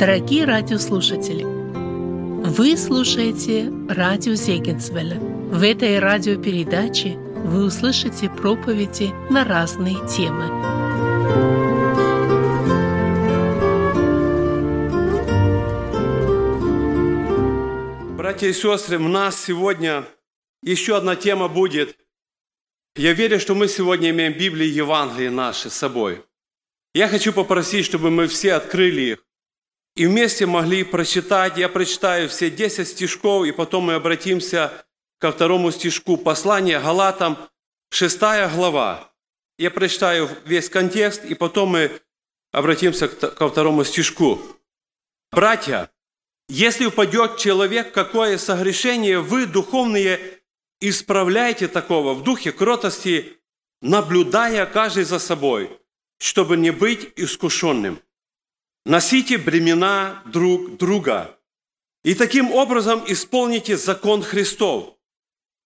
Дорогие радиослушатели, вы слушаете радио Зегенсвелля. В этой радиопередаче вы услышите проповеди на разные темы. Братья и сестры, у нас сегодня еще одна тема будет. Я верю, что мы сегодня имеем Библию и Евангелие наши с собой. Я хочу попросить, чтобы мы все открыли их и вместе могли прочитать. Я прочитаю все 10 стишков, и потом мы обратимся ко второму стишку послания Галатам, 6 глава. Я прочитаю весь контекст, и потом мы обратимся ко второму стишку. Братья, если упадет человек какое согрешение, вы, духовные, исправляйте такого в духе кротости, наблюдая каждый за собой, чтобы не быть искушенным. Носите бремена друг друга, и таким образом исполните закон Христов.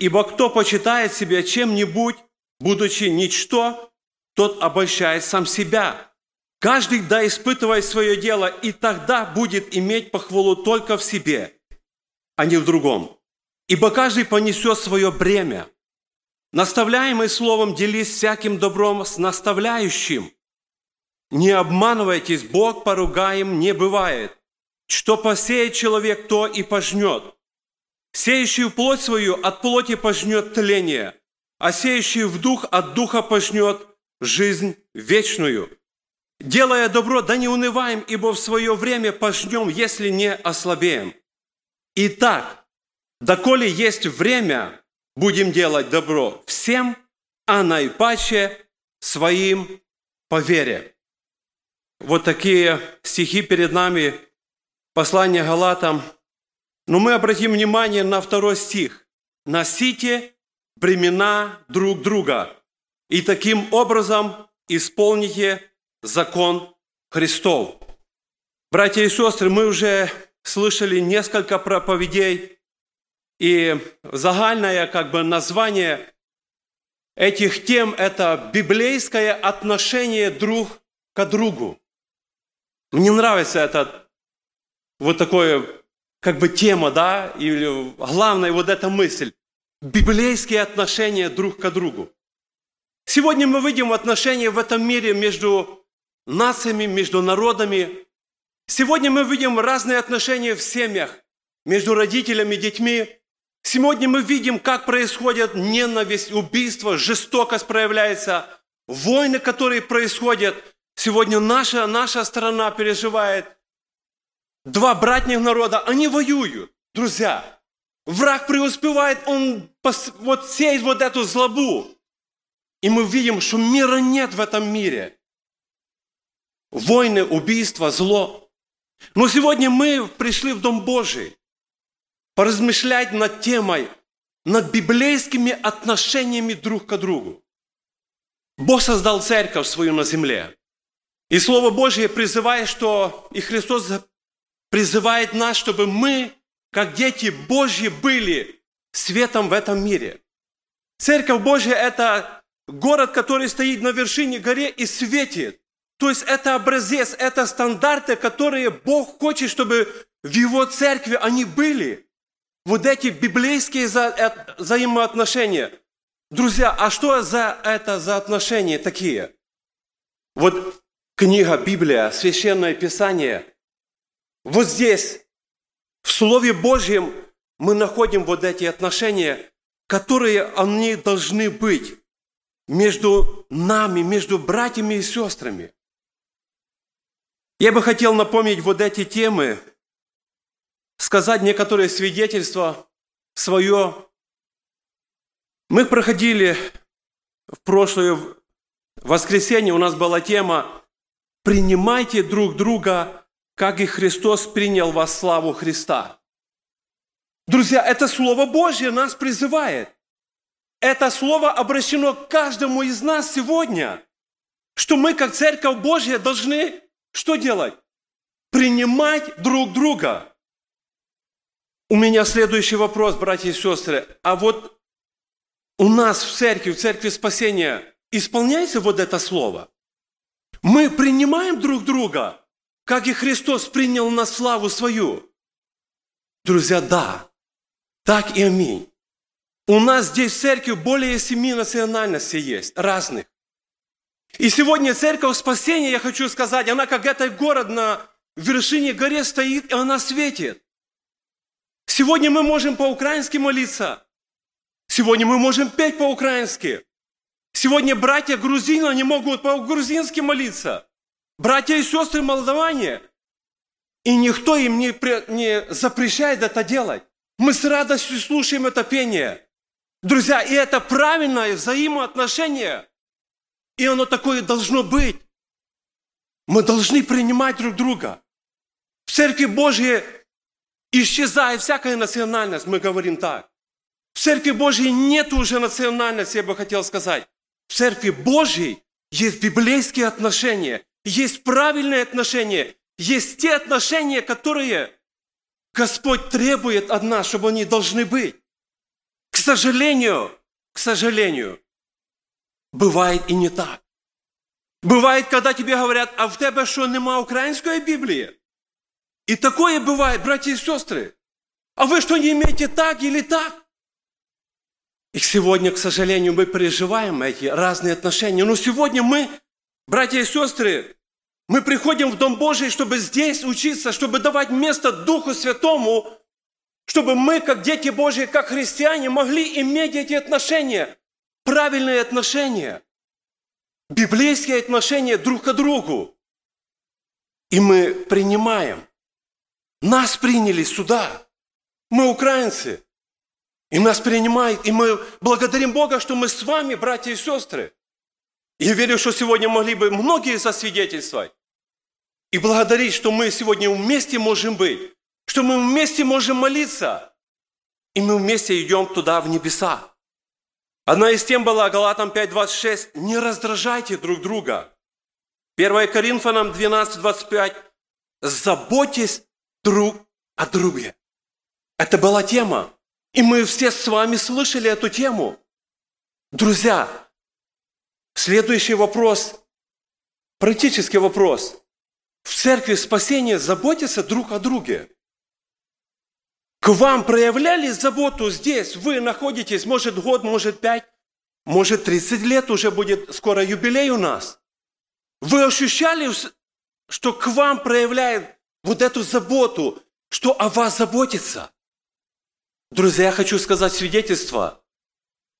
Ибо кто почитает себя чем-нибудь, будучи ничто, тот обольщает сам себя. Каждый да испытывает свое дело, и тогда будет иметь похвалу только в себе, а не в другом. Ибо каждый понесет свое бремя. Наставляемый словом делись всяким добром с наставляющим. Не обманывайтесь, Бог поругаем не бывает. Что посеет человек, то и пожнет. Сеющий плоть свою от плоти пожнет тление, а сеющий в дух от духа пожнет жизнь вечную. Делая добро, да не унываем, ибо в свое время пожнем, если не ослабеем. Итак, доколе есть время, будем делать добро всем, а наипаче своим по вере. Вот такие стихи перед нами, послание Галатам. Но мы обратим внимание на второй стих. «Носите бремена друг друга, и таким образом исполните закон Христов». Братья и сестры, мы уже слышали несколько проповедей, и загальное как бы название этих тем – это библейское отношение друг к другу. Мне нравится это вот такое, как бы тема, да, или главная вот эта мысль. Библейские отношения друг к другу. Сегодня мы видим отношения в этом мире между нациями, между народами. Сегодня мы видим разные отношения в семьях, между родителями и детьми. Сегодня мы видим, как происходит ненависть, убийство, жестокость проявляется, войны, которые происходят – Сегодня наша, наша страна переживает. Два братних народа, они воюют, друзья. Враг преуспевает, он вот сеет вот эту злобу. И мы видим, что мира нет в этом мире. Войны, убийства, зло. Но сегодня мы пришли в Дом Божий поразмышлять над темой, над библейскими отношениями друг к другу. Бог создал церковь свою на земле. И Слово Божье призывает, что и Христос призывает нас, чтобы мы, как дети Божьи, были светом в этом мире. Церковь Божья – это город, который стоит на вершине горе и светит. То есть это образец, это стандарты, которые Бог хочет, чтобы в Его церкви они были. Вот эти библейские э, взаимоотношения. Друзья, а что за это за отношения такие? Вот книга Библия, Священное Писание. Вот здесь, в Слове Божьем, мы находим вот эти отношения, которые они должны быть между нами, между братьями и сестрами. Я бы хотел напомнить вот эти темы, сказать некоторые свидетельства свое. Мы проходили в прошлое воскресенье, у нас была тема принимайте друг друга, как и Христос принял вас славу Христа. Друзья, это Слово Божье нас призывает. Это Слово обращено к каждому из нас сегодня, что мы, как Церковь Божья, должны что делать? Принимать друг друга. У меня следующий вопрос, братья и сестры. А вот у нас в церкви, в церкви спасения, исполняется вот это слово? Мы принимаем друг друга. как и Христос принял на славу свою. Друзья, да, так и аминь. У нас здесь в церкви более семи национальностей есть, разных. И сегодня церковь спасения, я хочу сказать, она как этот город на вершине горе стоит, и она светит. Сегодня мы можем по-украински молиться. Сегодня мы можем петь по-украински. Сегодня братья грузины, они могут по-грузински молиться. Братья и сестры молдаване. И никто им не, не запрещает это делать. Мы с радостью слушаем это пение. Друзья, и это правильное взаимоотношение. И оно такое должно быть. Мы должны принимать друг друга. В Церкви Божьей исчезает всякая национальность, мы говорим так. В Церкви Божьей нет уже национальности, я бы хотел сказать. В Церкви Божьей есть библейские отношения, есть правильные отношения, есть те отношения, которые Господь требует от нас, чтобы они должны быть. К сожалению, к сожалению, бывает и не так. Бывает, когда тебе говорят, а в тебе что, нема украинской Библии? И такое бывает, братья и сестры. А вы что, не имеете так или так? И сегодня, к сожалению, мы переживаем эти разные отношения. Но сегодня мы, братья и сестры, мы приходим в Дом Божий, чтобы здесь учиться, чтобы давать место Духу Святому, чтобы мы, как дети Божьи, как христиане, могли иметь эти отношения, правильные отношения библейские отношения друг к другу. И мы принимаем. Нас приняли сюда. Мы украинцы. И нас принимают. И мы благодарим Бога, что мы с вами, братья и сестры. Я верю, что сегодня могли бы многие засвидетельствовать. И благодарить, что мы сегодня вместе можем быть. Что мы вместе можем молиться. И мы вместе идем туда, в небеса. Одна из тем была Галатам 5.26. Не раздражайте друг друга. 1 Коринфянам 12.25. Заботьтесь друг о друге. Это была тема. И мы все с вами слышали эту тему. Друзья, следующий вопрос, практический вопрос. В церкви спасения заботятся друг о друге. К вам проявляли заботу здесь, вы находитесь, может год, может пять, может 30 лет уже будет скоро юбилей у нас. Вы ощущали, что к вам проявляет вот эту заботу, что о вас заботится. Друзья, я хочу сказать свидетельство.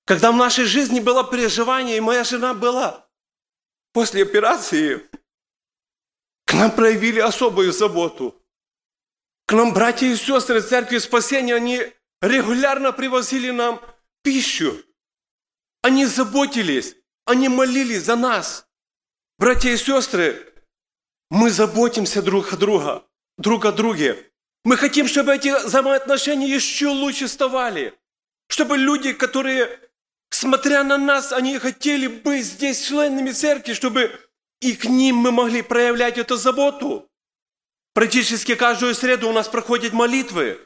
Когда в нашей жизни было переживание, и моя жена была после операции, к нам проявили особую заботу. К нам братья и сестры Церкви Спасения, они регулярно привозили нам пищу. Они заботились, они молились за нас. Братья и сестры, мы заботимся друг о друга, друг о друге. Мы хотим, чтобы эти взаимоотношения еще лучше ставали. Чтобы люди, которые, смотря на нас, они хотели быть здесь членами церкви, чтобы и к ним мы могли проявлять эту заботу. Практически каждую среду у нас проходят молитвы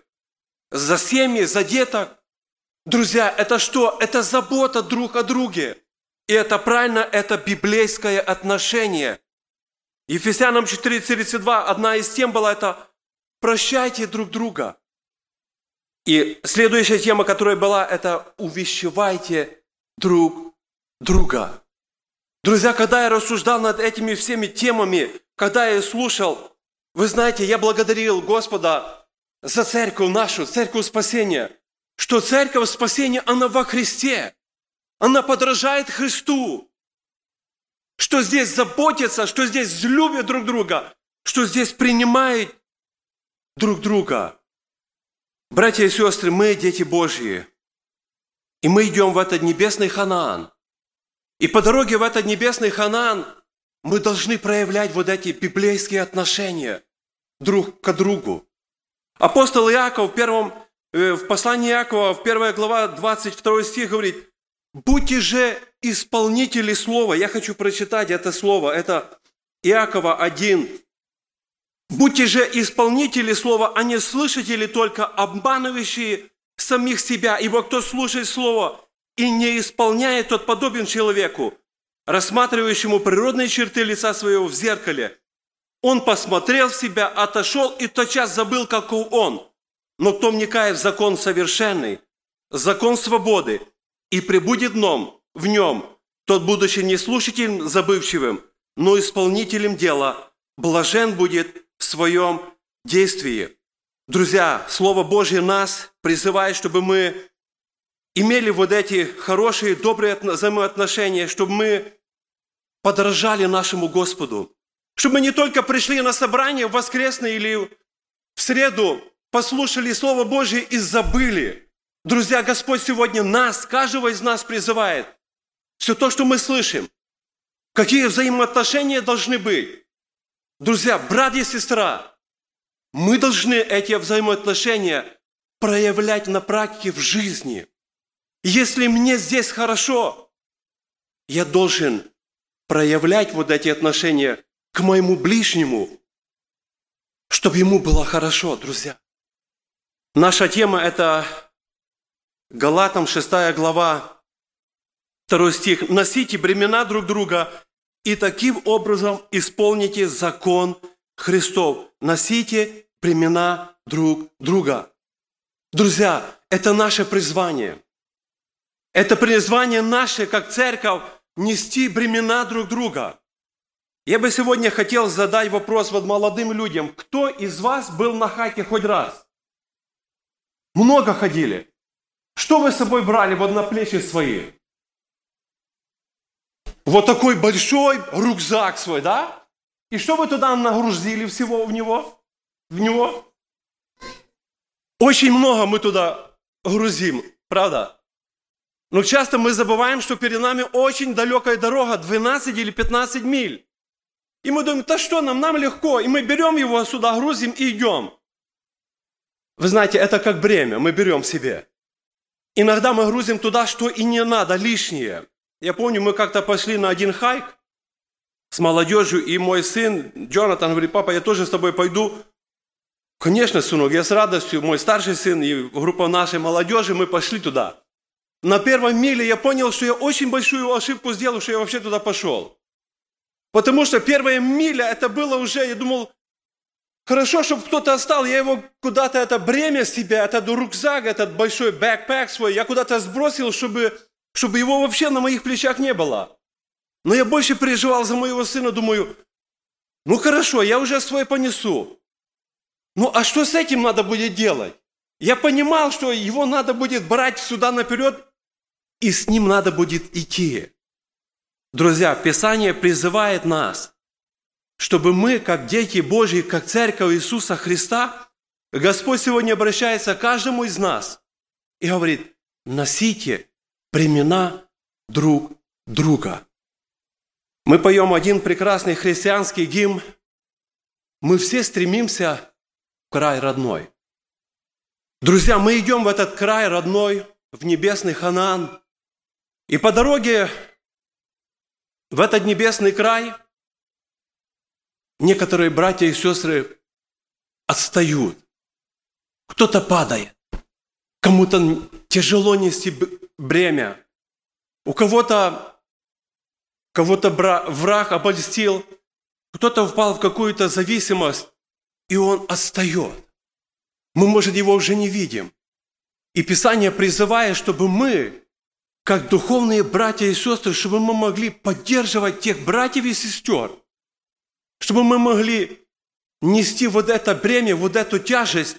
за семьи, за деток. Друзья, это что? Это забота друг о друге. И это правильно, это библейское отношение. Ефесянам 4.32, одна из тем была это «прощайте друг друга». И следующая тема, которая была, это «увещевайте друг друга». Друзья, когда я рассуждал над этими всеми темами, когда я слушал вы знаете, я благодарил Господа за церковь нашу, церковь спасения, что церковь спасения, она во Христе. Она подражает Христу. Что здесь заботится, что здесь любят друг друга, что здесь принимает друг друга. Братья и сестры, мы дети Божьи. И мы идем в этот небесный Ханаан. И по дороге в этот небесный Ханаан мы должны проявлять вот эти библейские отношения – друг к другу. Апостол Иаков в, первом, э, в послании Иакова, в 1 глава, 22 стих говорит, «Будьте же исполнители слова». Я хочу прочитать это слово. Это Иакова 1. «Будьте же исполнители слова, а не слышатели только, обманывающие самих себя. Ибо кто слушает слово и не исполняет, тот подобен человеку, рассматривающему природные черты лица своего в зеркале. Он посмотрел в себя, отошел и тотчас забыл, каков он. Но кто вникает в закон совершенный, закон свободы, и пребудет дном в нем, тот, будучи не слушателем забывчивым, но исполнителем дела, блажен будет в своем действии. Друзья, Слово Божье нас призывает, чтобы мы имели вот эти хорошие, добрые взаимоотношения, чтобы мы подражали нашему Господу. Чтобы мы не только пришли на собрание в воскресное или в среду, послушали Слово Божье и забыли. Друзья, Господь сегодня нас, каждого из нас призывает. Все то, что мы слышим. Какие взаимоотношения должны быть. Друзья, брат и сестра, мы должны эти взаимоотношения проявлять на практике в жизни. Если мне здесь хорошо, я должен проявлять вот эти отношения к моему ближнему, чтобы ему было хорошо, друзья. Наша тема – это Галатам 6 глава, 2 стих. «Носите бремена друг друга и таким образом исполните закон Христов. Носите бремена друг друга». Друзья, это наше призвание. Это призвание наше, как церковь, нести бремена друг друга. Я бы сегодня хотел задать вопрос вот молодым людям. Кто из вас был на хате хоть раз? Много ходили. Что вы с собой брали вот на плечи свои? Вот такой большой рюкзак свой, да? И что вы туда нагрузили всего в него? В него? Очень много мы туда грузим, правда? Но часто мы забываем, что перед нами очень далекая дорога, 12 или 15 миль. И мы думаем, да что нам, нам легко. И мы берем его сюда, грузим и идем. Вы знаете, это как бремя, мы берем себе. Иногда мы грузим туда, что и не надо, лишнее. Я помню, мы как-то пошли на один хайк с молодежью, и мой сын Джонатан говорит, папа, я тоже с тобой пойду. Конечно, сынок, я с радостью, мой старший сын и группа нашей молодежи, мы пошли туда. На первом миле я понял, что я очень большую ошибку сделал, что я вообще туда пошел. Потому что первая миля, это было уже, я думал, хорошо, чтобы кто-то остал, я его куда-то, это бремя себя, этот рюкзак, этот большой бэкпэк свой, я куда-то сбросил, чтобы, чтобы его вообще на моих плечах не было. Но я больше переживал за моего сына, думаю, ну хорошо, я уже свой понесу. Ну а что с этим надо будет делать? Я понимал, что его надо будет брать сюда наперед, и с ним надо будет идти. Друзья, Писание призывает нас, чтобы мы, как дети Божьи, как церковь Иисуса Христа, Господь сегодня обращается к каждому из нас и говорит, носите бремена друг друга. Мы поем один прекрасный христианский гимн. Мы все стремимся в край родной. Друзья, мы идем в этот край родной, в небесный Ханаан. И по дороге в этот небесный край некоторые братья и сестры отстают. Кто-то падает. Кому-то тяжело нести бремя. У кого-то кого-то враг обольстил. Кто-то впал в какую-то зависимость, и он отстает. Мы, может, его уже не видим. И Писание призывает, чтобы мы как духовные братья и сестры, чтобы мы могли поддерживать тех братьев и сестер, чтобы мы могли нести вот это бремя, вот эту тяжесть,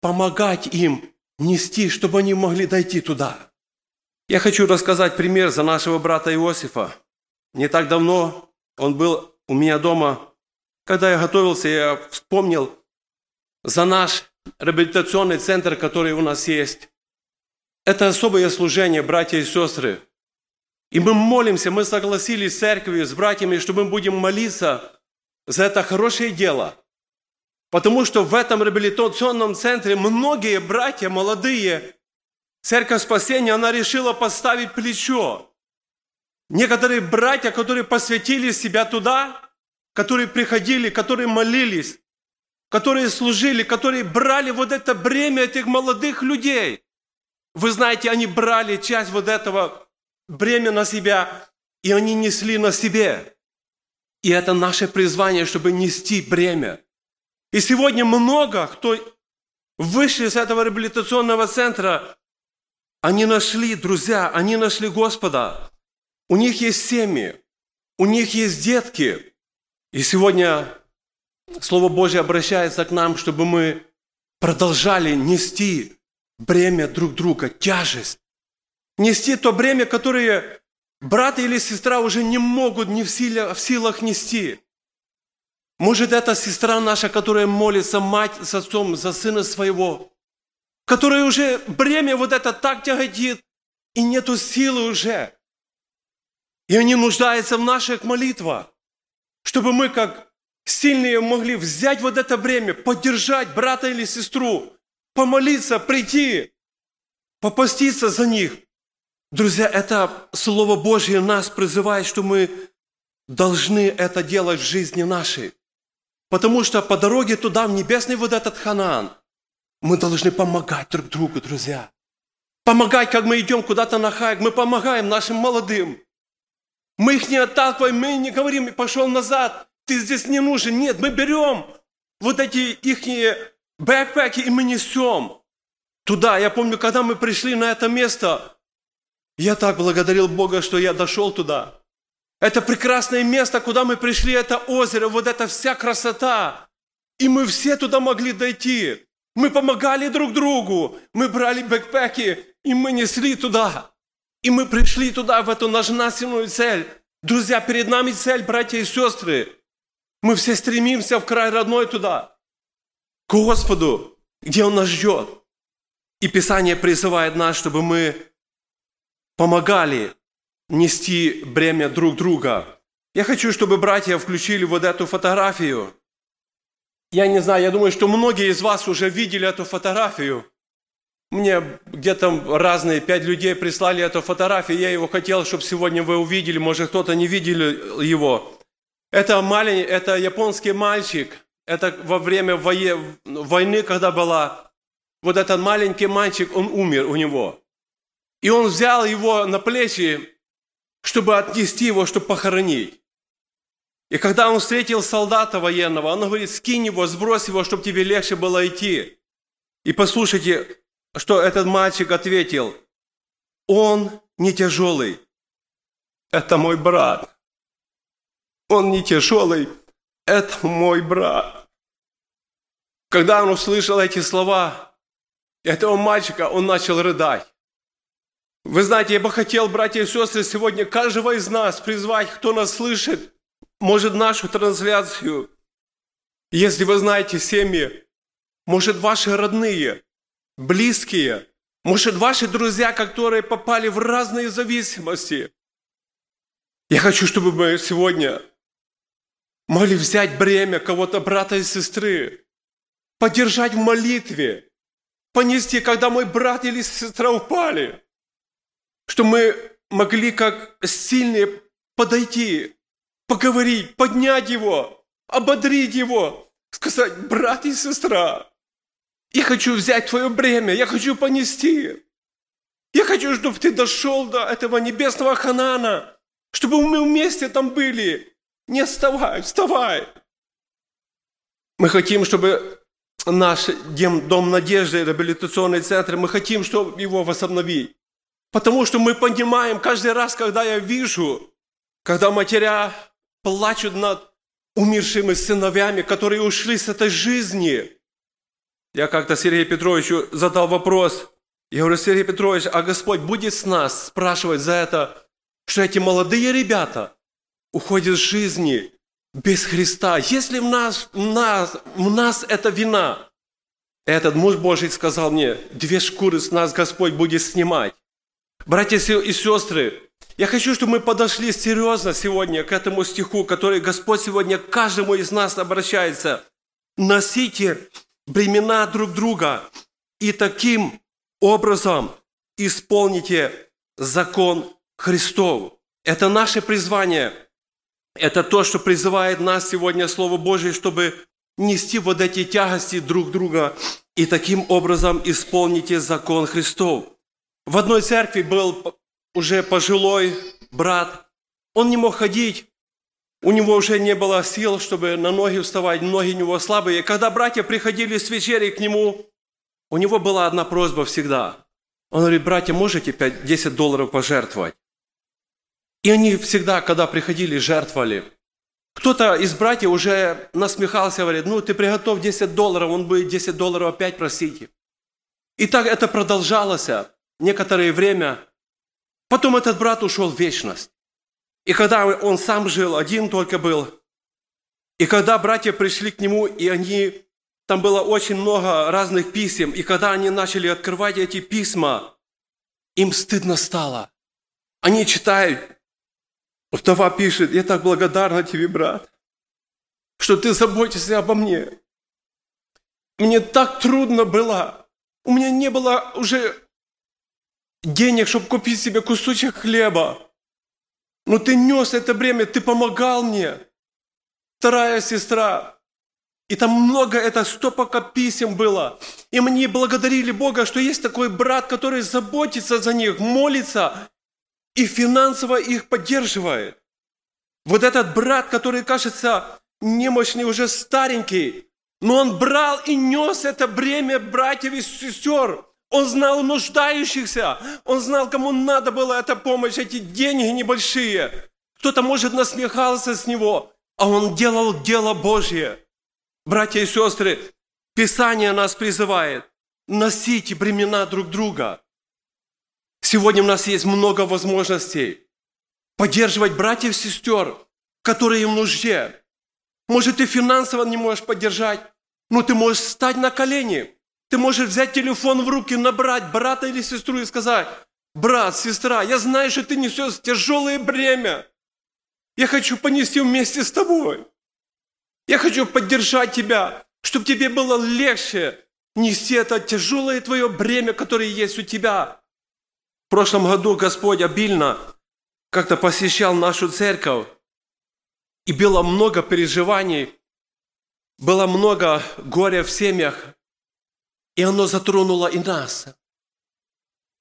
помогать им нести, чтобы они могли дойти туда. Я хочу рассказать пример за нашего брата Иосифа. Не так давно он был у меня дома. Когда я готовился, я вспомнил за наш реабилитационный центр, который у нас есть. Это особое служение, братья и сестры. И мы молимся, мы согласились с церковью, с братьями, что мы будем молиться за это хорошее дело. Потому что в этом реабилитационном центре многие братья, молодые, Церковь Спасения, она решила поставить плечо. Некоторые братья, которые посвятили себя туда, которые приходили, которые молились, которые служили, которые брали вот это бремя этих молодых людей. Вы знаете, они брали часть вот этого бремя на себя, и они несли на себе. И это наше призвание, чтобы нести бремя. И сегодня много кто вышли из этого реабилитационного центра, они нашли, друзья, они нашли Господа. У них есть семьи, у них есть детки. И сегодня Слово Божье обращается к нам, чтобы мы продолжали нести бремя друг друга, тяжесть. Нести то бремя, которое брат или сестра уже не могут не в, силе, в силах нести. Может, это сестра наша, которая молится, мать с отцом за сына своего, которая уже бремя вот это так тяготит, и нету силы уже. И они нуждаются в наших молитвах, чтобы мы, как сильные, могли взять вот это бремя, поддержать брата или сестру, помолиться, прийти, попаститься за них. Друзья, это Слово Божье нас призывает, что мы должны это делать в жизни нашей. Потому что по дороге туда, в небесный вот этот Ханаан, мы должны помогать друг другу, друзья. Помогать, как мы идем куда-то на хайк, мы помогаем нашим молодым. Мы их не отталкиваем, мы не говорим, пошел назад, ты здесь не нужен. Нет, мы берем вот эти их бэкпеки и мы несем туда. Я помню, когда мы пришли на это место, я так благодарил Бога, что я дошел туда. Это прекрасное место, куда мы пришли, это озеро, вот эта вся красота. И мы все туда могли дойти. Мы помогали друг другу. Мы брали бэкпеки, и мы несли туда. И мы пришли туда, в эту нажнасенную цель. Друзья, перед нами цель, братья и сестры. Мы все стремимся в край родной туда, к Господу, где Он нас ждет. И Писание призывает нас, чтобы мы помогали нести бремя друг друга. Я хочу, чтобы братья включили вот эту фотографию. Я не знаю, я думаю, что многие из вас уже видели эту фотографию. Мне где-то разные пять людей прислали эту фотографию. Я его хотел, чтобы сегодня вы увидели. Может, кто-то не видели его. Это, маленький, это японский мальчик. Это во время войны, когда была. Вот этот маленький мальчик, он умер у него. И он взял его на плечи, чтобы отнести его, чтобы похоронить. И когда он встретил солдата военного, он говорит, скинь его, сбрось его, чтобы тебе легче было идти. И послушайте, что этот мальчик ответил. Он не тяжелый. Это мой брат. Он не тяжелый, это мой брат. Когда он услышал эти слова этого мальчика, он начал рыдать. Вы знаете, я бы хотел, братья и сестры, сегодня каждого из нас призвать, кто нас слышит, может, нашу трансляцию. Если вы знаете семьи, может, ваши родные, близкие, может, ваши друзья, которые попали в разные зависимости. Я хочу, чтобы мы сегодня могли взять бремя кого-то брата и сестры, поддержать в молитве, понести, когда мой брат или сестра упали, что мы могли как сильные подойти, поговорить, поднять его, ободрить его, сказать, брат и сестра, я хочу взять твое бремя, я хочу понести. Я хочу, чтобы ты дошел до этого небесного Ханана, чтобы мы вместе там были, не вставай, вставай. Мы хотим, чтобы наш дом надежды, реабилитационный центр, мы хотим, чтобы его восстановить. Потому что мы понимаем, каждый раз, когда я вижу, когда матеря плачут над умершими сыновьями, которые ушли с этой жизни. Я как-то Сергею Петровичу задал вопрос. Я говорю, Сергей Петрович, а Господь будет с нас спрашивать за это, что эти молодые ребята, уходит с жизни без Христа. Если в нас, в нас, в нас это вина, этот муж Божий сказал мне, две шкуры с нас Господь будет снимать. Братья и сестры, я хочу, чтобы мы подошли серьезно сегодня к этому стиху, который Господь сегодня к каждому из нас обращается. Носите бремена друг друга и таким образом исполните закон Христов. Это наше призвание – это то, что призывает нас сегодня Слово Божие, чтобы нести вот эти тягости друг друга и таким образом исполните закон Христов. В одной церкви был уже пожилой брат. Он не мог ходить. у него уже не было сил, чтобы на ноги вставать, ноги у него слабые. Когда братья приходили с вечери к нему, у него была одна просьба всегда. Он говорит, братья, можете 5-10 долларов пожертвовать? И они всегда, когда приходили, жертвовали. Кто-то из братьев уже насмехался, говорит, ну ты приготовь 10 долларов, он будет 10 долларов опять просить. И так это продолжалось некоторое время. Потом этот брат ушел в вечность. И когда он сам жил, один только был, и когда братья пришли к нему, и они, там было очень много разных писем, и когда они начали открывать эти письма, им стыдно стало. Они читают, вдова пишет, я так благодарна тебе, брат, что ты заботишься обо мне. Мне так трудно было. У меня не было уже денег, чтобы купить себе кусочек хлеба. Но ты нес это бремя, ты помогал мне. Вторая сестра. И там много, это стопока писем было. И мне благодарили Бога, что есть такой брат, который заботится за них, молится и финансово их поддерживает. Вот этот брат, который кажется немощный, уже старенький, но он брал и нес это бремя братьев и сестер. Он знал нуждающихся. Он знал, кому надо было эта помощь, эти деньги небольшие. Кто-то, может, насмехался с него, а он делал дело Божье. Братья и сестры, Писание нас призывает носить бремена друг друга. Сегодня у нас есть много возможностей поддерживать братьев и сестер, которые им нужде. Может, ты финансово не можешь поддержать, но ты можешь встать на колени ты можешь взять телефон в руки, набрать брата или сестру и сказать, брат, сестра, я знаю, что ты несешь тяжелое бремя. Я хочу понести вместе с тобой. Я хочу поддержать тебя, чтобы тебе было легче нести это тяжелое твое бремя, которое есть у тебя. В прошлом году Господь обильно как-то посещал нашу церковь, и было много переживаний, было много горя в семьях, и оно затронуло и нас.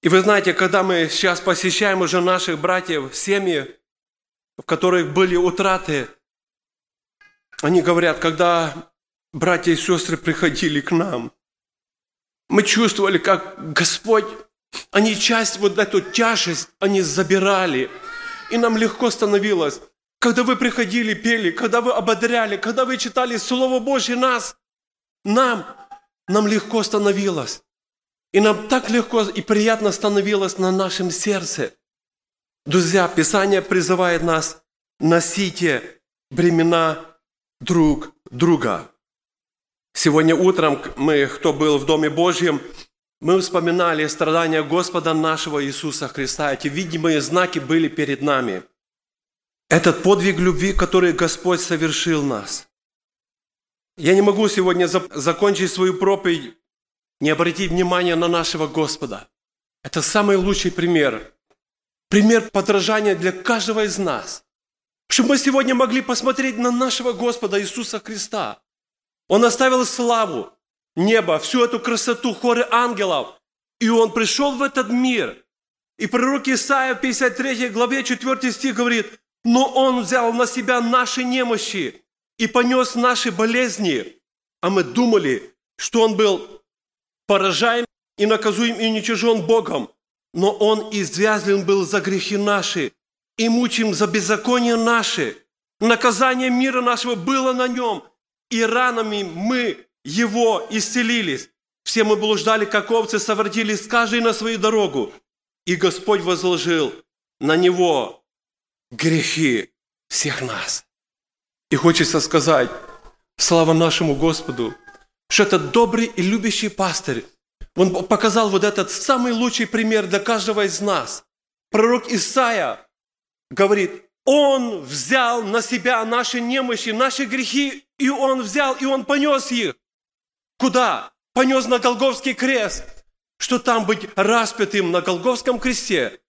И вы знаете, когда мы сейчас посещаем уже наших братьев, семьи, в которых были утраты, они говорят, когда братья и сестры приходили к нам, мы чувствовали, как Господь, они часть, вот эту тяжесть, они забирали. И нам легко становилось. Когда вы приходили, пели, когда вы ободряли, когда вы читали Слово Божье нас, нам нам легко становилось. И нам так легко и приятно становилось на нашем сердце. Друзья, Писание призывает нас носите бремена друг друга. Сегодня утром мы, кто был в Доме Божьем, мы вспоминали страдания Господа нашего Иисуса Христа. Эти видимые знаки были перед нами. Этот подвиг любви, который Господь совершил нас – я не могу сегодня закончить свою проповедь, не обратить внимания на нашего Господа. Это самый лучший пример. Пример подражания для каждого из нас. Чтобы мы сегодня могли посмотреть на нашего Господа Иисуса Христа. Он оставил славу, небо, всю эту красоту, хоры ангелов. И Он пришел в этот мир. И пророк Исаия в 53 главе 4 стих говорит, «Но Он взял на себя наши немощи, и понес наши болезни, а мы думали, что Он был поражаем и наказуем и уничижен Богом, но Он извязлен был за грехи наши и мучим за беззаконие наши. Наказание мира нашего было на Нем, и ранами мы Его исцелились. Все мы блуждали, как овцы, совратились каждый на свою дорогу. И Господь возложил на Него грехи всех нас. И хочется сказать, слава нашему Господу, что этот добрый и любящий пастырь, он показал вот этот самый лучший пример для каждого из нас. Пророк Исаия говорит, он взял на себя наши немощи, наши грехи, и он взял, и он понес их. Куда? Понес на Голговский крест. Что там быть распятым на Голговском кресте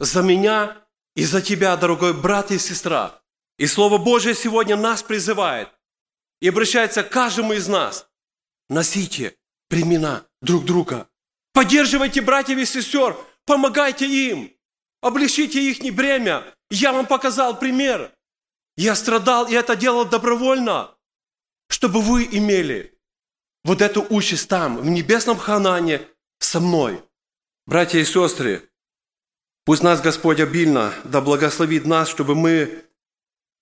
за меня и за тебя, дорогой брат и сестра. И Слово Божие сегодня нас призывает и обращается к каждому из нас. Носите племена друг друга. Поддерживайте братьев и сестер, помогайте им, облегчите их бремя. Я вам показал пример. Я страдал, и это делал добровольно, чтобы вы имели вот эту участь там, в небесном Ханане, со мной. Братья и сестры, пусть нас Господь обильно да благословит нас, чтобы мы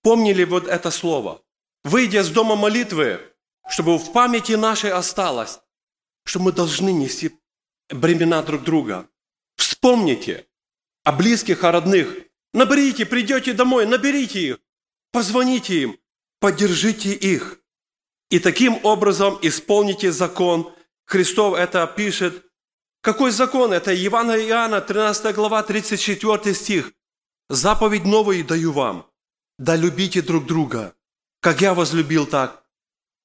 помнили вот это слово. Выйдя с дома молитвы, чтобы в памяти нашей осталось, что мы должны нести бремена друг друга. Вспомните о близких, о родных. Наберите, придете домой, наберите их, позвоните им, поддержите их. И таким образом исполните закон. Христов это пишет. Какой закон? Это Евангелие Иоанна, 13 глава, 34 стих. «Заповедь новую даю вам, да любите друг друга, как я возлюбил так,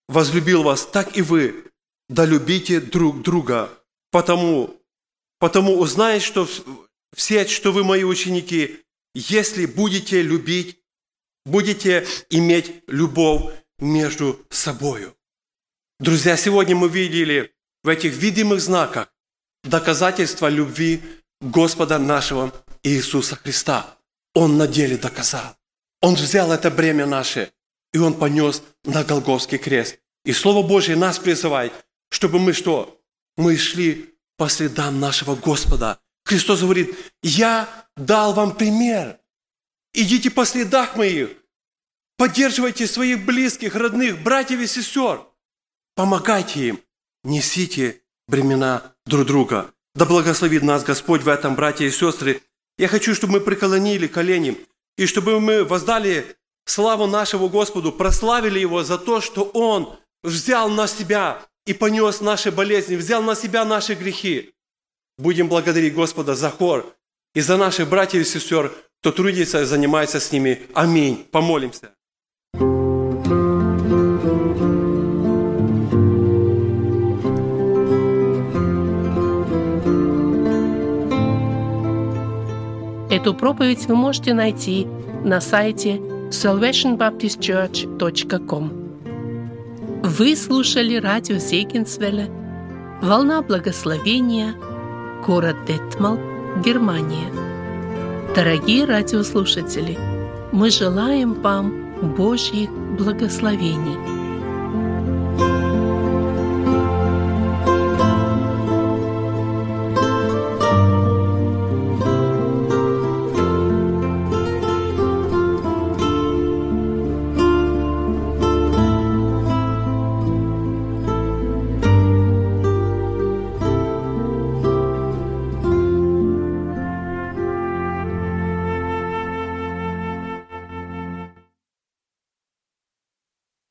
возлюбил вас, так и вы, да любите друг друга, потому, потому узнаете, что все, что вы мои ученики, если будете любить, будете иметь любовь между собою. Друзья, сегодня мы видели в этих видимых знаках доказательства любви Господа нашего Иисуса Христа. Он на деле доказал. Он взял это бремя наше, и Он понес на Голговский крест. И Слово Божье нас призывает, чтобы мы что? Мы шли по следам нашего Господа. Христос говорит, я дал вам пример. Идите по следах моих. Поддерживайте своих близких, родных, братьев и сестер. Помогайте им. Несите бремена друг друга. Да благословит нас Господь в этом, братья и сестры. Я хочу, чтобы мы преклонили колени, и чтобы мы воздали славу нашему Господу, прославили Его за то, что Он взял на себя и понес наши болезни, взял на себя наши грехи. Будем благодарить Господа за хор и за наших братьев и сестер, кто трудится и занимается с ними. Аминь. Помолимся. Эту проповедь вы можете найти на сайте salvationbaptistchurch.com. Вы слушали радио Зегенсвелля «Волна благословения», город Детмал, Германия. Дорогие радиослушатели, мы желаем вам Божьих благословений.